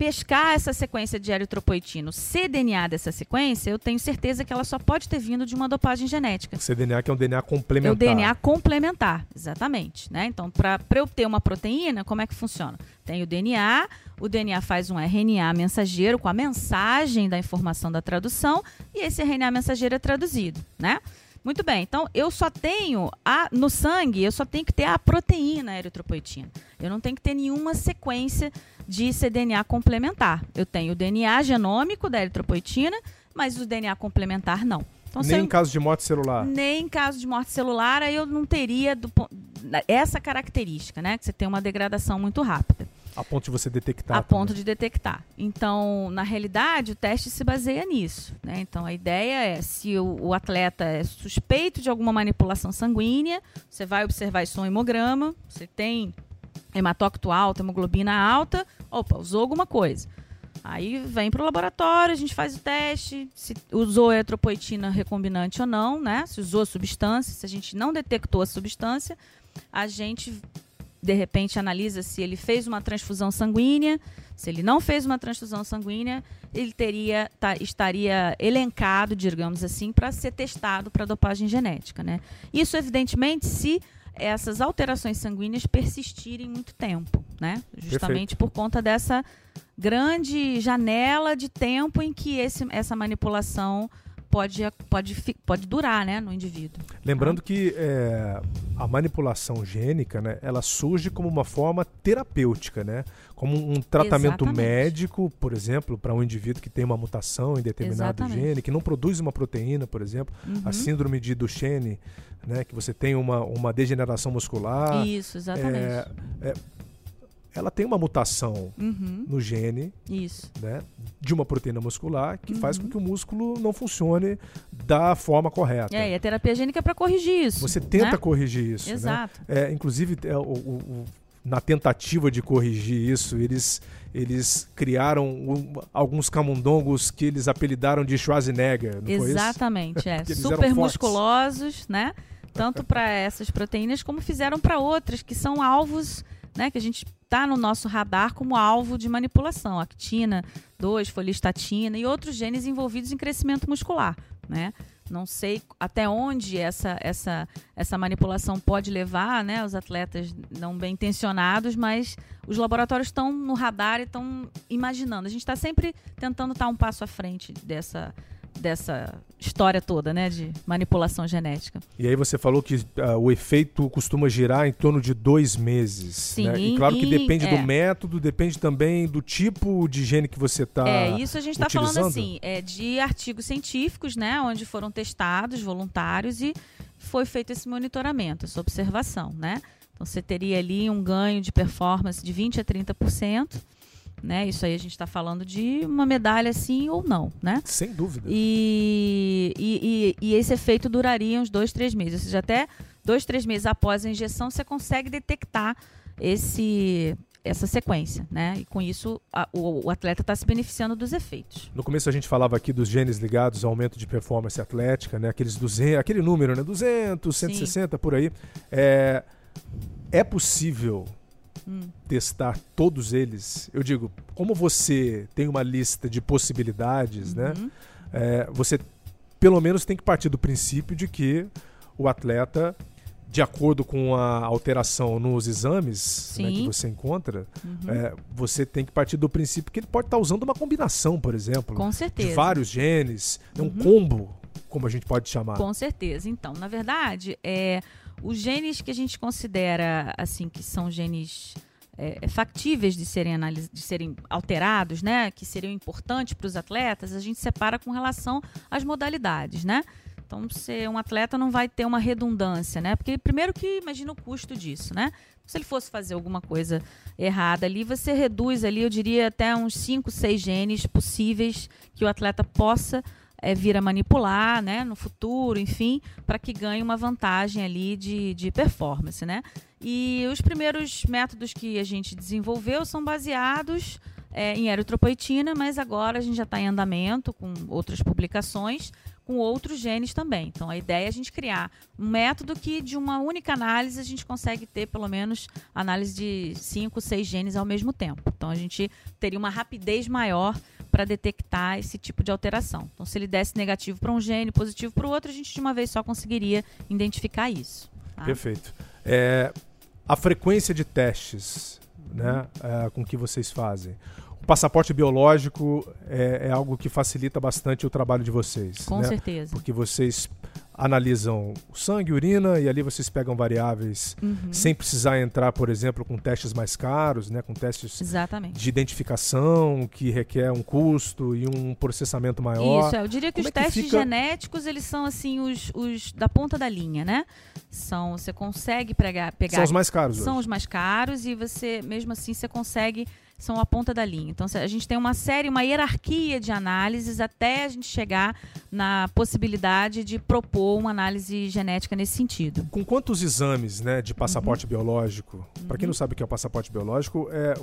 [SPEAKER 2] pescar essa sequência de eritropoetino, cDNA dessa sequência, eu tenho certeza que ela só pode ter vindo de uma dopagem genética.
[SPEAKER 1] O cDNA que é um DNA complementar. É
[SPEAKER 2] o DNA complementar, exatamente. Né? Então, para eu ter uma proteína, como é que funciona? Tem o DNA, o DNA faz um RNA mensageiro com a mensagem da informação da tradução e esse RNA mensageiro é traduzido, né? Muito bem, então eu só tenho a, no sangue, eu só tenho que ter a proteína eritropoetina. Eu não tenho que ter nenhuma sequência de cDNA complementar. Eu tenho o DNA genômico da eritropoetina, mas o DNA complementar não.
[SPEAKER 1] Então, nem eu, em caso de morte celular.
[SPEAKER 2] Nem em caso de morte celular, aí eu não teria do, essa característica, né? Que você tem uma degradação muito rápida.
[SPEAKER 1] A ponto de você detectar.
[SPEAKER 2] A também. ponto de detectar. Então, na realidade, o teste se baseia nisso. Né? Então, a ideia é, se o, o, atleta é suspeito de alguma manipulação sanguínea, você vai observar isso no hemograma, você tem hematócrito alto, hemoglobina alta, opa, usou alguma coisa. Aí vem para o laboratório, a gente faz o teste, se usou eritropoetina recombinante ou não, né? Se usou a substância, se a gente não detectou a substância, a gente de repente analisa se ele fez uma transfusão sanguínea. Se ele não fez uma transfusão sanguínea, ele teria tá, estaria elencado, digamos assim, para ser testado para dopagem genética, né? Isso evidentemente se essas alterações sanguíneas persistirem muito tempo, né? Justamente Perfeito. por conta dessa grande janela de tempo em que esse, essa manipulação pode, pode, pode durar né, no indivíduo.
[SPEAKER 1] Lembrando tá? que é, a manipulação gênica né, ela surge como uma forma terapêutica, né? como um tratamento Exatamente. médico, por exemplo, para um indivíduo que tem uma mutação em determinado Exatamente. gene, que não produz uma proteína, por exemplo, uhum. a síndrome de Duchenne, né, que você tem uma, uma degeneração muscular.
[SPEAKER 2] Isso, exatamente. É, é,
[SPEAKER 1] ela tem uma mutação uhum. no gene. Né, de uma proteína muscular que uhum. faz com uhum. que o músculo não funcione da forma correta.
[SPEAKER 2] É, e a terapia gênica é para corrigir isso.
[SPEAKER 1] Você tenta né? corrigir isso.
[SPEAKER 2] Né? Exato.
[SPEAKER 1] Né? É, inclusive, é, o, o, na tentativa de corrigir isso, eles, eles criaram um, alguns camundongos que eles apelidaram de Schwarzenegger.
[SPEAKER 2] Exatamente, é. Super musculosos, né? Tanto para essas proteínas como fizeram para outras que são alvos né, que a gente está no nosso radar como alvo de manipulação, actina 2, folistatina e outros genes envolvidos em crescimento muscular. Né? Não sei até onde essa, essa, essa manipulação pode levar né, os atletas não bem intencionados, mas os laboratórios estão no radar e estão imaginando. A gente está sempre tentando estar tá um passo à frente dessa, dessa história toda, né, de manipulação genética.
[SPEAKER 1] E aí você falou que uh, o efeito costuma girar em torno de dois meses.
[SPEAKER 2] Sim.
[SPEAKER 1] Né? E claro que depende é. do método, depende também do tipo de gene que você está.
[SPEAKER 2] É isso a gente está falando assim, é de artigos científicos, né, onde foram testados voluntários e foi feito esse monitoramento, essa observação, né? Então você teria ali um ganho de performance de 20 a 30%. Né? Isso aí a gente está falando de uma medalha sim ou não, né?
[SPEAKER 1] Sem dúvida.
[SPEAKER 2] E, e, e, e, esse efeito duraria uns dois, três meses. Ou seja, até dois, três meses após a injeção, você consegue detectar esse, essa sequência, né? E com isso a, o, o, atleta está se beneficiando dos efeitos.
[SPEAKER 1] No começo a gente falava aqui dos genes ligados ao aumento de performance atlética, né? Aqueles 200, aquele número, né? 200, 160 Sim. por aí. É, é possível hum. testar todos eles, eu digo, como você tem uma lista de possibilidades, né, uhum. né? É, você pelo menos tem que partir do princípio de que o atleta, de acordo com a alteração nos exames né, que você encontra, uhum. é, você tem que partir do princípio que ele pode estar usando uma combinação, por exemplo,
[SPEAKER 2] com certeza.
[SPEAKER 1] de vários genes, uhum. um combo, como a gente pode chamar.
[SPEAKER 2] Com certeza. Então, na verdade, é os genes que a gente considera assim que são genes é, é factíveis de serem, de serem alterados, né, que seriam importantes para os atletas, a gente separa com relação às modalidades, né? Então, se um atleta não vai ter uma redundância, né? Porque primeiro que imagina o custo disso, né? Se ele fosse fazer alguma coisa errada ali, você reduz ali, eu diria, até uns 5, 6 genes possíveis que o atleta possa é, vir a manipular né, no futuro, enfim, para que ganhe uma vantagem ali de, de performance. Né? E os primeiros métodos que a gente desenvolveu são baseados é, em eritropoetina, mas agora a gente já está em andamento com outras publicações com outros genes também. Então a ideia é a gente criar um método que de uma única análise a gente consegue ter pelo menos análise de cinco, seis genes ao mesmo tempo. Então a gente teria uma rapidez maior para detectar esse tipo de alteração. Então se ele desse negativo para um gene, positivo para o outro, a gente de uma vez só conseguiria identificar isso.
[SPEAKER 1] Tá? Perfeito. É, a frequência de testes né, é, com que vocês fazem. Passaporte biológico é, é, algo que facilita bastante o trabalho de vocês.
[SPEAKER 2] Com
[SPEAKER 1] né?
[SPEAKER 2] certeza.
[SPEAKER 1] Porque vocês analisam o sangue, urina e ali vocês pegam variáveis uhum. sem precisar entrar, por exemplo, com testes mais caros, né, com testes
[SPEAKER 2] Exatamente.
[SPEAKER 1] de identificação que requer um custo e um processamento maior.
[SPEAKER 2] Isso, eu diria que
[SPEAKER 1] Como
[SPEAKER 2] os
[SPEAKER 1] é
[SPEAKER 2] testes
[SPEAKER 1] fica...
[SPEAKER 2] genéticos eles são assim os, os da ponta da linha, né? São você consegue pegar, pegar
[SPEAKER 1] são os mais caros.
[SPEAKER 2] São
[SPEAKER 1] hoje.
[SPEAKER 2] os mais caros e você mesmo assim você consegue são a ponta da linha. Então, a gente tem uma série, uma hierarquia de análises até a gente chegar na possibilidade de propor uma análise genética nesse sentido.
[SPEAKER 1] Com quantos exames né, de passaporte uhum. biológico? Uhum. Para quem não sabe o que é o passaporte biológico, é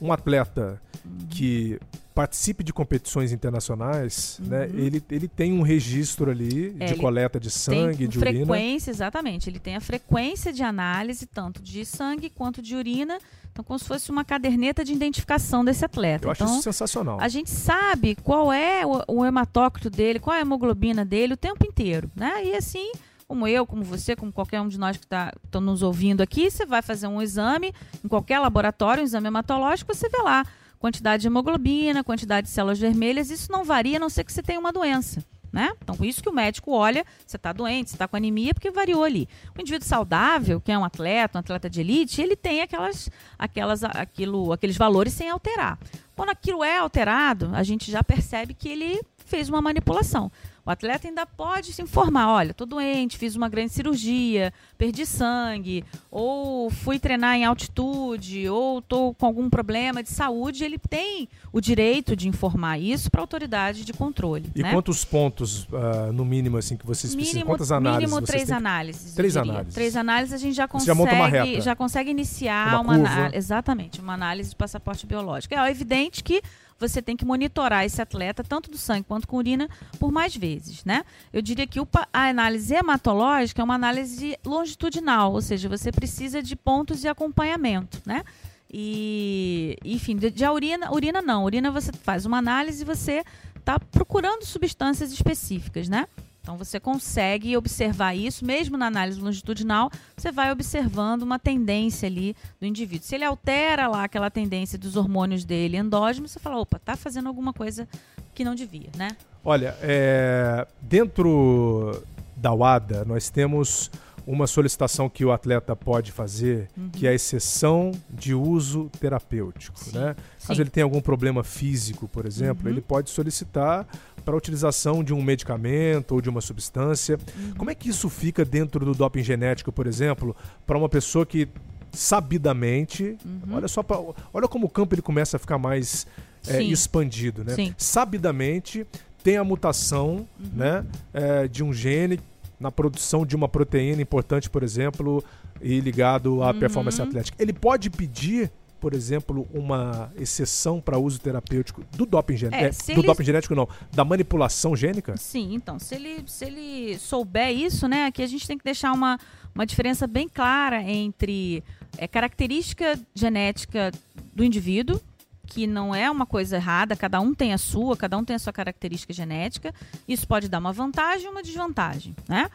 [SPEAKER 1] um atleta uhum. que participe de competições internacionais, né, uhum. né, ele, ele tem um registro ali é, de coleta de sangue, de
[SPEAKER 2] frequência, urina. Frequência, exatamente. Ele tem a frequência de análise, tanto de sangue quanto de urina. Então, como se fosse uma caderneta de identificação desse atleta.
[SPEAKER 1] Eu
[SPEAKER 2] acho
[SPEAKER 1] então, isso sensacional.
[SPEAKER 2] A gente sabe qual é o, o hematócrito dele, qual é a hemoglobina dele o tempo inteiro. Né? E assim, como eu, como você, como qualquer um de nós que está nos ouvindo aqui, você vai fazer um exame em qualquer laboratório, um exame hematológico, você vê lá quantidade de hemoglobina, quantidade de células vermelhas, isso não varia a não ser que você tenha uma doença. Né? Então, por isso que o médico olha, você está doente, você está com anemia, porque variou ali. O indivíduo saudável, que é um atleta, um atleta de elite, ele tem aquelas, aquelas, aquilo, aqueles valores sem alterar. Quando aquilo é alterado, a gente já percebe que ele fez uma manipulação. O atleta ainda pode se informar: olha, estou doente, fiz uma grande cirurgia, perdi sangue, ou fui treinar em altitude, ou estou com algum problema de saúde. Ele tem o direito de informar isso para a autoridade de controle.
[SPEAKER 1] E
[SPEAKER 2] né?
[SPEAKER 1] quantos pontos, uh, no mínimo, assim, que vocês mínimo, precisam? Quantas análises?
[SPEAKER 2] Mínimo três análises.
[SPEAKER 1] Três análises.
[SPEAKER 2] Três análises a gente já consegue,
[SPEAKER 1] já,
[SPEAKER 2] já consegue iniciar
[SPEAKER 1] uma,
[SPEAKER 2] uma análise. Exatamente, uma análise de passaporte biológico. É evidente que você tem que monitorar esse atleta, tanto do sangue quanto com urina, por mais vezes, né? Eu diria que a análise hematológica é uma análise longitudinal, ou seja, você precisa de pontos de acompanhamento, né? E, enfim, de urina, urina não. Urina você faz uma análise e você está procurando substâncias específicas, né? Então você consegue observar isso, mesmo na análise longitudinal, você vai observando uma tendência ali do indivíduo. Se ele altera lá aquela tendência dos hormônios dele endógenos, você fala, opa, tá fazendo alguma coisa que não devia, né?
[SPEAKER 1] Olha, é, dentro da WADA nós temos uma solicitação que o atleta pode fazer, uhum. que é a exceção de uso terapêutico. Sim, né? Caso sim. ele tenha algum problema físico, por exemplo, uhum. ele pode solicitar para a utilização de um medicamento ou de uma substância. Uhum. Como é que isso fica dentro do doping genético, por exemplo, para uma pessoa que sabidamente, uhum. olha só, pra, olha como o campo ele começa a ficar mais é, expandido, né? Sim. Sabidamente tem a mutação, uhum. né, é, de um gene na produção de uma proteína importante, por exemplo, e ligado à uhum. performance atlética. Ele pode pedir por exemplo, uma exceção para uso terapêutico do doping genético? É, é, do ele... doping genético não, da manipulação gênica?
[SPEAKER 2] Sim, então, se ele, se ele souber isso, né, aqui a gente tem que deixar uma, uma diferença bem clara entre é, característica genética do indivíduo, que não é uma coisa errada, cada um tem a sua, cada um tem a sua característica genética. Isso pode dar uma vantagem e uma desvantagem, né?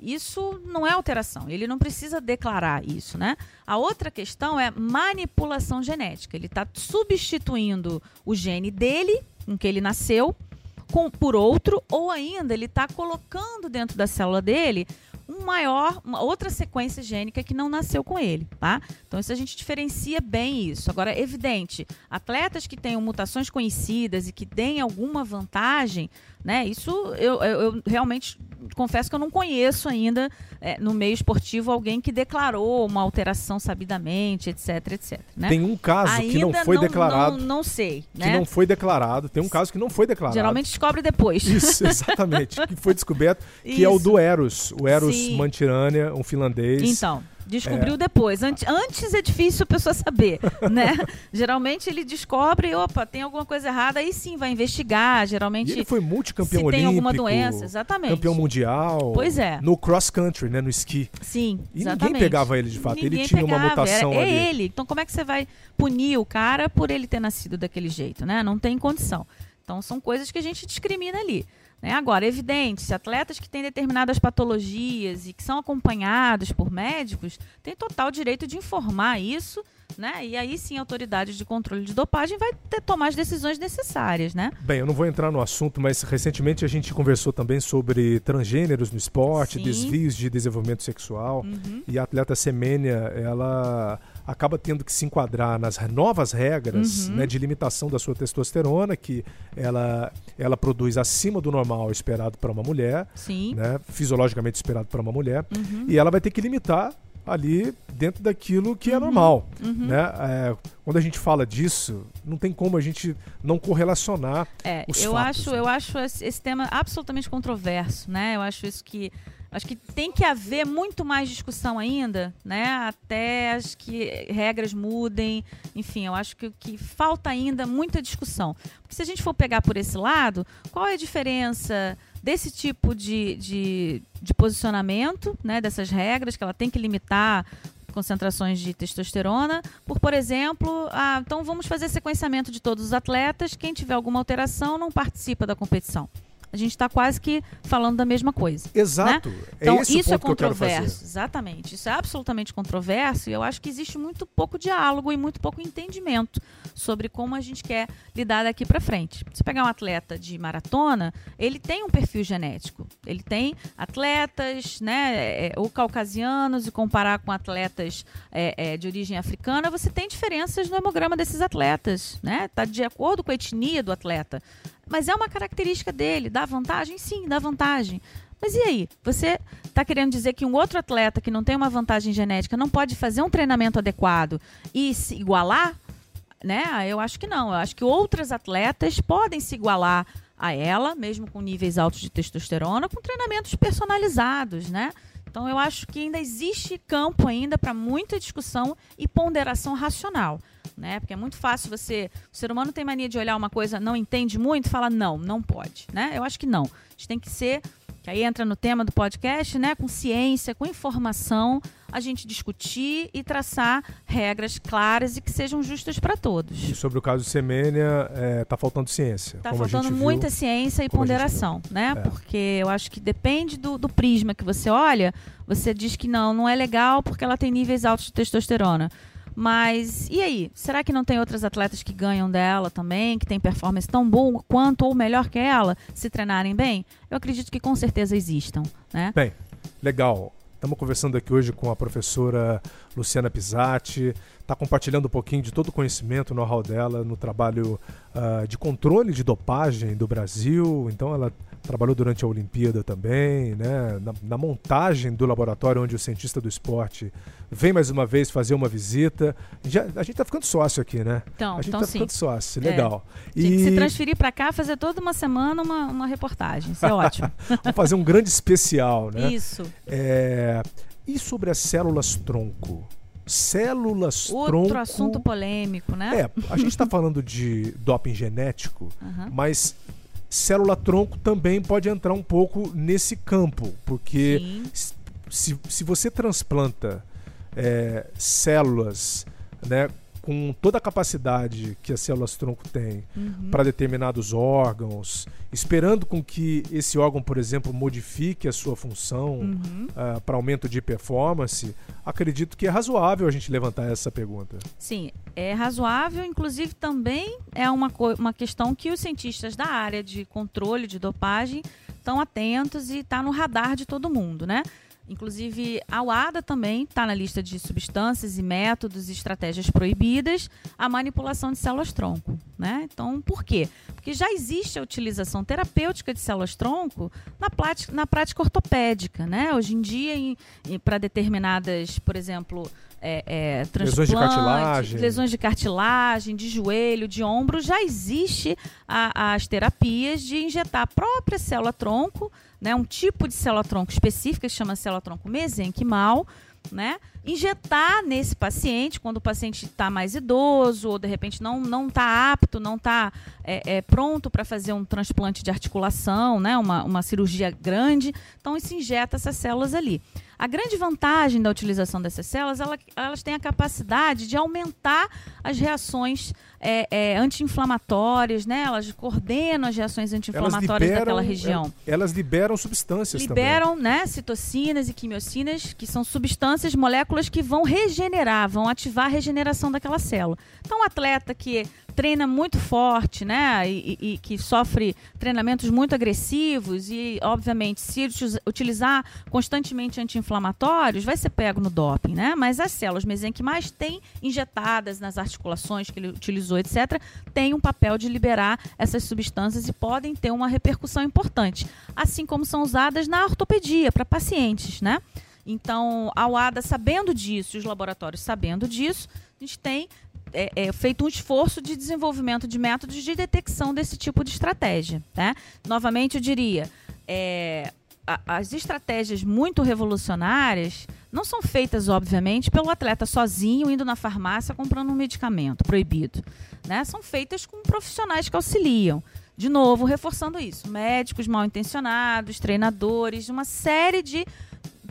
[SPEAKER 2] Isso não é alteração, ele não precisa declarar isso, né? A outra questão é manipulação genética. Ele está substituindo o gene dele, com que ele nasceu, com, por outro, ou ainda ele está colocando dentro da célula dele um maior, uma outra sequência gênica que não nasceu com ele, tá? Então isso a gente diferencia bem isso. Agora, é evidente, atletas que tenham mutações conhecidas e que deem alguma vantagem, né? Isso eu, eu, eu realmente confesso que eu não conheço ainda é, no meio esportivo alguém que declarou uma alteração sabidamente, etc, etc. Né?
[SPEAKER 1] Tem um caso ainda que não foi
[SPEAKER 2] não,
[SPEAKER 1] declarado.
[SPEAKER 2] Não, não sei.
[SPEAKER 1] Né? Que não foi declarado. Tem um caso que não foi declarado.
[SPEAKER 2] Geralmente descobre depois.
[SPEAKER 1] Isso, exatamente. que foi descoberto, que Isso. é o do Eros. O Eros Sim. Mantirânia, um finlandês.
[SPEAKER 2] Então Descobriu é. depois. Antes, antes é difícil a pessoa saber, né? Geralmente ele descobre, opa, tem alguma coisa errada, aí sim vai investigar. Geralmente. E
[SPEAKER 1] ele foi multicampeão se olímpico.
[SPEAKER 2] tem alguma doença, exatamente.
[SPEAKER 1] Campeão mundial.
[SPEAKER 2] Pois é.
[SPEAKER 1] No cross country, né? No esqui.
[SPEAKER 2] Sim.
[SPEAKER 1] E exatamente. ninguém pegava ele de fato. Ninguém ele tinha pegava. uma mutação
[SPEAKER 2] Era,
[SPEAKER 1] ali.
[SPEAKER 2] É ele. Então como é que você vai punir o cara por ele ter nascido daquele jeito, né? Não tem condição. Então são coisas que a gente discrimina ali. Né? Agora, evidente, se atletas que têm determinadas patologias e que são acompanhados por médicos têm total direito de informar isso, né? E aí sim a autoridade de controle de dopagem vai ter, tomar as decisões necessárias, né?
[SPEAKER 1] Bem, eu não vou entrar no assunto, mas recentemente a gente conversou também sobre transgêneros no esporte, sim. desvios de desenvolvimento sexual. Uhum. E a atleta Semênia, ela acaba tendo que se enquadrar nas novas regras uhum. né, de limitação da sua testosterona, que ela, ela produz acima do normal esperado para uma mulher,
[SPEAKER 2] Sim.
[SPEAKER 1] Né, fisiologicamente esperado para uma mulher, uhum. e ela vai ter que limitar ali dentro daquilo que é uhum. é normal. Uhum. Né? É, quando a gente fala disso, não tem como a gente não correlacionar
[SPEAKER 2] é,
[SPEAKER 1] os
[SPEAKER 2] eu
[SPEAKER 1] fatos.
[SPEAKER 2] Acho, né? Eu acho esse tema absolutamente controverso. Né? Eu acho isso que Acho que tem que haver muito mais discussão ainda, né? Até as que regras mudem. Enfim, eu acho que, que falta ainda muita discussão. Porque se a gente for pegar por esse lado, qual é a diferença desse tipo de, de, de posicionamento, né? Dessas regras, que ela tem que limitar concentrações de testosterona, por, por exemplo, ah, então vamos fazer sequenciamento de todos os atletas, quem tiver alguma alteração não participa da competição a gente está quase que falando da mesma coisa.
[SPEAKER 1] Exato.
[SPEAKER 2] Né? Então,
[SPEAKER 1] é
[SPEAKER 2] isso é controverso. Exatamente. Isso é absolutamente controverso e eu acho que existe muito pouco diálogo e muito pouco entendimento sobre como a gente quer lidar daqui para frente. Se pegar um atleta de maratona, ele tem um perfil genético. Ele tem atletas, né, é, ou caucasianos e comparar com atletas é, é, de origem africana, você tem diferenças no hemograma desses atletas, né? Tá de acordo com a etnia do atleta. Mas é uma característica dele. Dá vantagem? Sim, dá vantagem. Mas e aí? Você está querendo dizer que um outro atleta que não tem uma vantagem genética não pode fazer um treinamento adequado e se igualar? Né? Eu acho que não. Eu acho que outras atletas podem se igualar a ela, mesmo com níveis altos de testosterona, com treinamentos personalizados, né? Então eu acho que ainda existe campo ainda para muita discussão e ponderação racional né? Porque é muito fácil você. O ser humano tem mania de olhar uma coisa, não entende muito, fala, não, não pode. Né? Eu acho que não. A gente tem que ser, que aí entra no tema do podcast, né? Com ciência, com informação, a gente discutir e traçar regras claras e que sejam justas para todos.
[SPEAKER 1] E sobre o caso de Semênia, está é, faltando ciência.
[SPEAKER 2] Está faltando muita viu, ciência e ponderação, né? É. Porque eu acho que depende do, do prisma que você olha, você diz que não, não é legal porque ela tem níveis altos de testosterona. Mas e aí? Será que não tem outras atletas que ganham dela também, que têm performance tão bom quanto ou melhor que ela, se treinarem bem? Eu acredito que com certeza existam, né?
[SPEAKER 1] Bem, legal. Estamos conversando aqui hoje com a professora Luciana Pisatti, está compartilhando um pouquinho de todo o conhecimento, know-how dela no trabalho uh, de controle de dopagem do Brasil. Então, ela trabalhou durante a Olimpíada também, né? Na, na, montagem do laboratório onde o cientista do esporte vem mais uma vez fazer uma visita. Já, a gente está ficando sócio aqui, né?
[SPEAKER 2] Então,
[SPEAKER 1] a gente então ficando sócio, legal.
[SPEAKER 2] É. E... que se transferir para cá, fazer toda uma semana uma, uma reportagem, isso é ótimo.
[SPEAKER 1] Vamos fazer um grande especial, né?
[SPEAKER 2] Isso.
[SPEAKER 1] É... E sobre as células tronco? Células
[SPEAKER 2] Outro
[SPEAKER 1] tronco.
[SPEAKER 2] Outro assunto polêmico, né?
[SPEAKER 1] É, a gente está falando de doping genético, uhum. mas célula tronco também pode entrar um pouco nesse campo, porque se, se você transplanta é, células né, com toda a capacidade que as células tronco têm uhum. para determinados órgãos, esperando com que esse órgão, por exemplo, modifique a sua função uhum. uh, para aumento de performance, acredito que é razoável a gente levantar essa pergunta.
[SPEAKER 2] Sim, é razoável, inclusive também é uma, uma questão que os cientistas da área de controle de dopagem estão atentos e está no radar de todo mundo, né? Inclusive, a UADA também está na lista de substâncias e métodos e estratégias proibidas a manipulação de células-tronco. Né? Então, por quê? Porque já existe a utilização terapêutica de células-tronco na, na prática ortopédica. Né? Hoje em dia, para determinadas, por exemplo, é, é,
[SPEAKER 1] lesões de cartilagem.
[SPEAKER 2] lesões de cartilagem, de joelho, de ombro, já existe a, as terapias de injetar a própria célula-tronco né, um tipo de célula-tronco específica que se chama célula-tronco mesenquimal, né? Injetar nesse paciente, quando o paciente está mais idoso, ou de repente não está apto, não está é, é, pronto para fazer um transplante de articulação, né? uma, uma cirurgia grande, então se injeta essas células ali. A grande vantagem da utilização dessas células, ela, elas têm a capacidade de aumentar as reações é, é, anti-inflamatórias, né? Elas coordenam as reações anti-inflamatórias daquela região.
[SPEAKER 1] Elas liberam substâncias
[SPEAKER 2] liberam,
[SPEAKER 1] também.
[SPEAKER 2] né, citocinas e quimiocinas, que são substâncias, moléculas que vão regenerar, vão ativar a regeneração daquela célula. Então, um atleta que treina muito forte, né, e, e, e, que sofre treinamentos muito agressivos e, obviamente, se utilizar constantemente anti-inflamatórios, vai ser pego no doping, né? Mas as células mesenquimais têm injetadas nas articulações que ele utilizou, etc., têm um papel de liberar essas substâncias e podem ter uma repercussão importante, assim como são usadas na ortopedia para pacientes, né? Então, a UADA sabendo disso, os laboratórios sabendo disso, a gente tem é, é, feito um esforço de desenvolvimento de métodos de detecção desse tipo de estratégia. Né? Novamente, eu diria, é, as estratégias muito revolucionárias não são feitas, obviamente, pelo atleta sozinho indo na farmácia comprando um medicamento proibido. Né? São feitas com profissionais que auxiliam. De novo, reforçando isso: médicos mal intencionados, treinadores, uma série de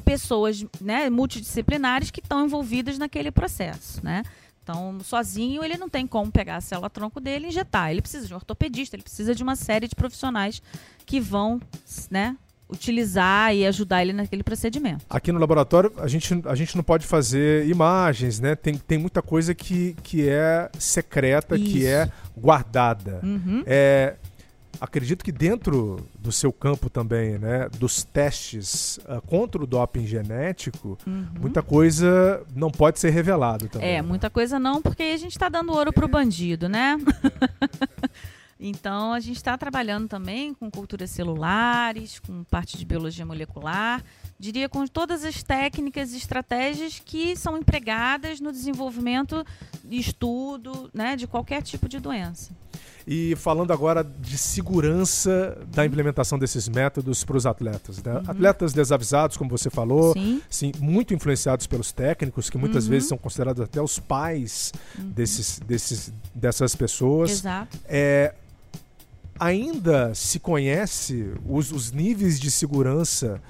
[SPEAKER 2] pessoas né, multidisciplinares que estão envolvidas naquele processo. Né? Então, sozinho, ele não tem como pegar a célula-tronco dele e injetar. Ele precisa de um ortopedista, ele precisa de uma série de profissionais que vão né, utilizar e ajudar ele naquele procedimento.
[SPEAKER 1] Aqui no laboratório, a gente, a gente não pode fazer imagens, né? Tem, tem muita coisa que, que é secreta, Isso. que é guardada. Uhum. É, acredito que dentro do seu campo também, né, dos testes uh, contra o doping genético, uhum. muita coisa não pode ser revelada também.
[SPEAKER 2] É, né? muita coisa não, porque a gente está dando ouro pro bandido, né? então a gente está trabalhando também com culturas celulares, com parte de biologia molecular, diria com todas as técnicas e estratégias que são empregadas no desenvolvimento e estudo, né, de qualquer tipo de doença.
[SPEAKER 1] E falando agora de segurança da implementação desses métodos para os atletas. Né? Uhum. Atletas desavisados, como você falou, sim. sim muito influenciados pelos técnicos, que muitas uhum. vezes são considerados até os pais uhum. desses, desses, dessas pessoas.
[SPEAKER 2] Exato.
[SPEAKER 1] É, ainda se conhece os, os níveis de segurança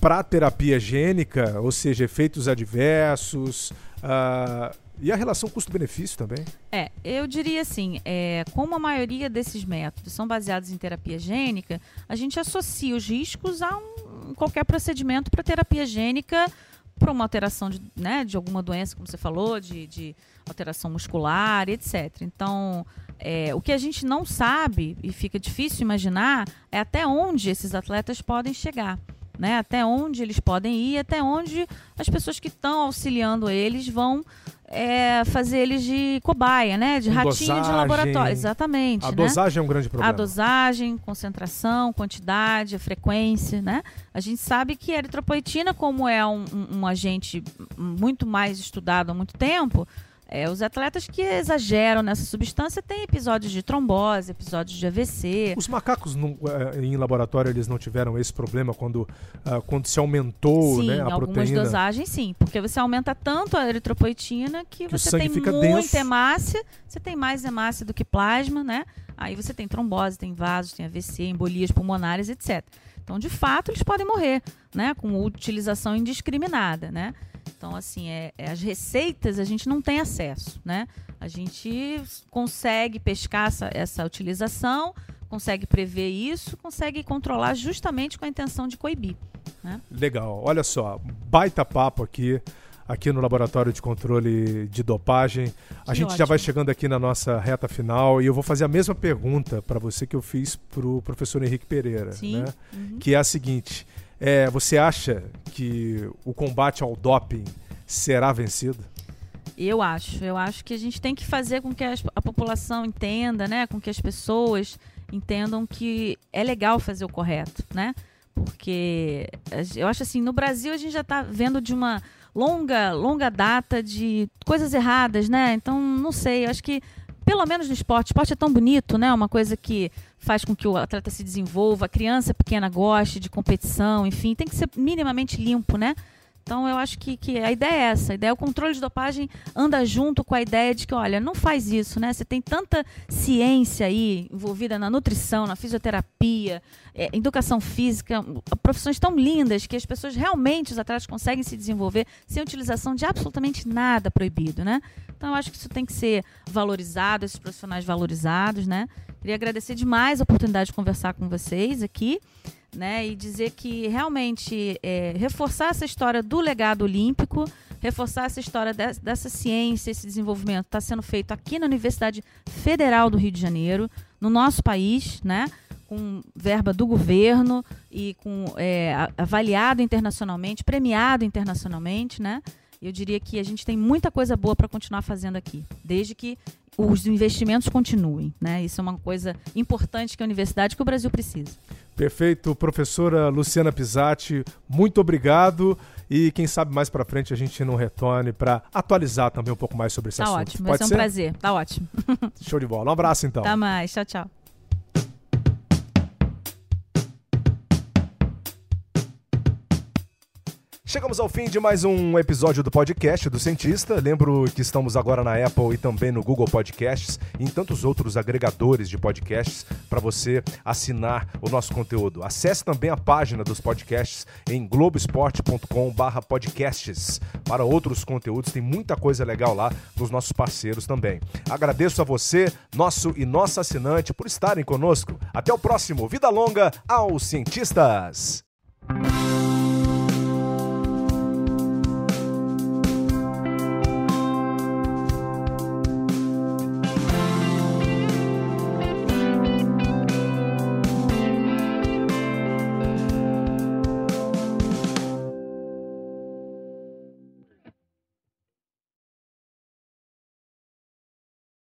[SPEAKER 1] para terapia gênica, ou seja, efeitos adversos. Uh, e a relação custo-benefício também?
[SPEAKER 2] É, eu diria assim, é, como a maioria desses métodos são baseados em terapia gênica, a gente associa os riscos a um, qualquer procedimento para terapia gênica para uma alteração de, né, de alguma doença, como você falou, de, de alteração muscular, etc. Então, é, o que a gente não sabe e fica difícil imaginar é até onde esses atletas podem chegar né? Até onde eles podem ir, até onde as pessoas que estão auxiliando eles vão é, fazer eles de cobaia, né? De ratinho dosagem, de laboratório. Exatamente.
[SPEAKER 1] A
[SPEAKER 2] né?
[SPEAKER 1] dosagem é um grande problema.
[SPEAKER 2] A dosagem, concentração, quantidade, a frequência, né? A gente sabe que a eritropoetina, como é um, um, um agente muito mais estudado há muito tempo, é, os atletas que exageram nessa substância têm episódios de trombose, episódios de AVC.
[SPEAKER 1] Os macacos não, é, em laboratório eles não tiveram esse problema quando, uh, quando se aumentou
[SPEAKER 2] sim,
[SPEAKER 1] né, a
[SPEAKER 2] algumas
[SPEAKER 1] proteína?
[SPEAKER 2] dosagens sim, porque você aumenta tanto a eritropoetina que, que você tem muita denso. hemácia, você tem mais hemácia do que plasma, né? Aí você tem trombose, tem vasos, tem AVC, embolias pulmonares, etc. Então, de fato, eles podem morrer, né? Com utilização indiscriminada, né? Então, assim, é, é, as receitas a gente não tem acesso, né? A gente consegue pescar essa, essa utilização, consegue prever isso, consegue controlar justamente com a intenção de coibir. Né?
[SPEAKER 1] Legal. Olha só, baita papo aqui aqui no Laboratório de Controle de Dopagem. A gente ótimo. já vai chegando aqui na nossa reta final e eu vou fazer a mesma pergunta para você que eu fiz para o professor Henrique Pereira, Sim. né? Uhum. que é a seguinte: é, você acha que o combate ao doping será vencido?
[SPEAKER 2] Eu acho. Eu acho que a gente tem que fazer com que a população entenda, né? Com que as pessoas entendam que é legal fazer o correto, né? Porque eu acho assim, no Brasil a gente já está vendo de uma longa, longa data de coisas erradas, né? Então, não sei, eu acho que pelo menos no esporte. O esporte é tão bonito, né? Uma coisa que faz com que o atleta se desenvolva, a criança pequena goste de competição, enfim, tem que ser minimamente limpo, né? Então eu acho que, que a ideia é essa. A ideia é o controle de dopagem anda junto com a ideia de que, olha, não faz isso, né? Você tem tanta ciência aí envolvida na nutrição, na fisioterapia, é, educação física, profissões tão lindas que as pessoas realmente, os atletas, conseguem se desenvolver sem utilização de absolutamente nada proibido, né? Então eu acho que isso tem que ser valorizado, esses profissionais valorizados, né? Queria agradecer demais a oportunidade de conversar com vocês aqui né? E dizer que realmente é, reforçar essa história do legado olímpico, reforçar essa história de, dessa ciência, esse desenvolvimento está sendo feito aqui na Universidade Federal do Rio de Janeiro, no nosso país, né? Com verba do governo e com é, avaliado internacionalmente, premiado internacionalmente, né? Eu diria que a gente tem muita coisa boa para continuar fazendo aqui, desde que os investimentos continuem. Né? Isso é uma coisa importante que a universidade, que o Brasil precisa.
[SPEAKER 1] Perfeito, professora Luciana Pisatti, muito obrigado. E quem sabe mais para frente a gente não retorne para atualizar também um pouco mais sobre esse
[SPEAKER 2] tá
[SPEAKER 1] assunto.
[SPEAKER 2] Ótimo, vai ser um prazer. Tá ótimo.
[SPEAKER 1] Show de bola. Um abraço então.
[SPEAKER 2] Tá mais. Tchau, tchau.
[SPEAKER 1] Chegamos ao fim de mais um episódio do podcast do Cientista. Lembro que estamos agora na Apple e também no Google Podcasts e em tantos outros agregadores de podcasts para você assinar o nosso conteúdo. Acesse também a página dos podcasts em globesport.com/podcasts para outros conteúdos. Tem muita coisa legal lá dos nossos parceiros também. Agradeço a você, nosso e nossa assinante, por estarem conosco. Até o próximo. Vida longa aos cientistas.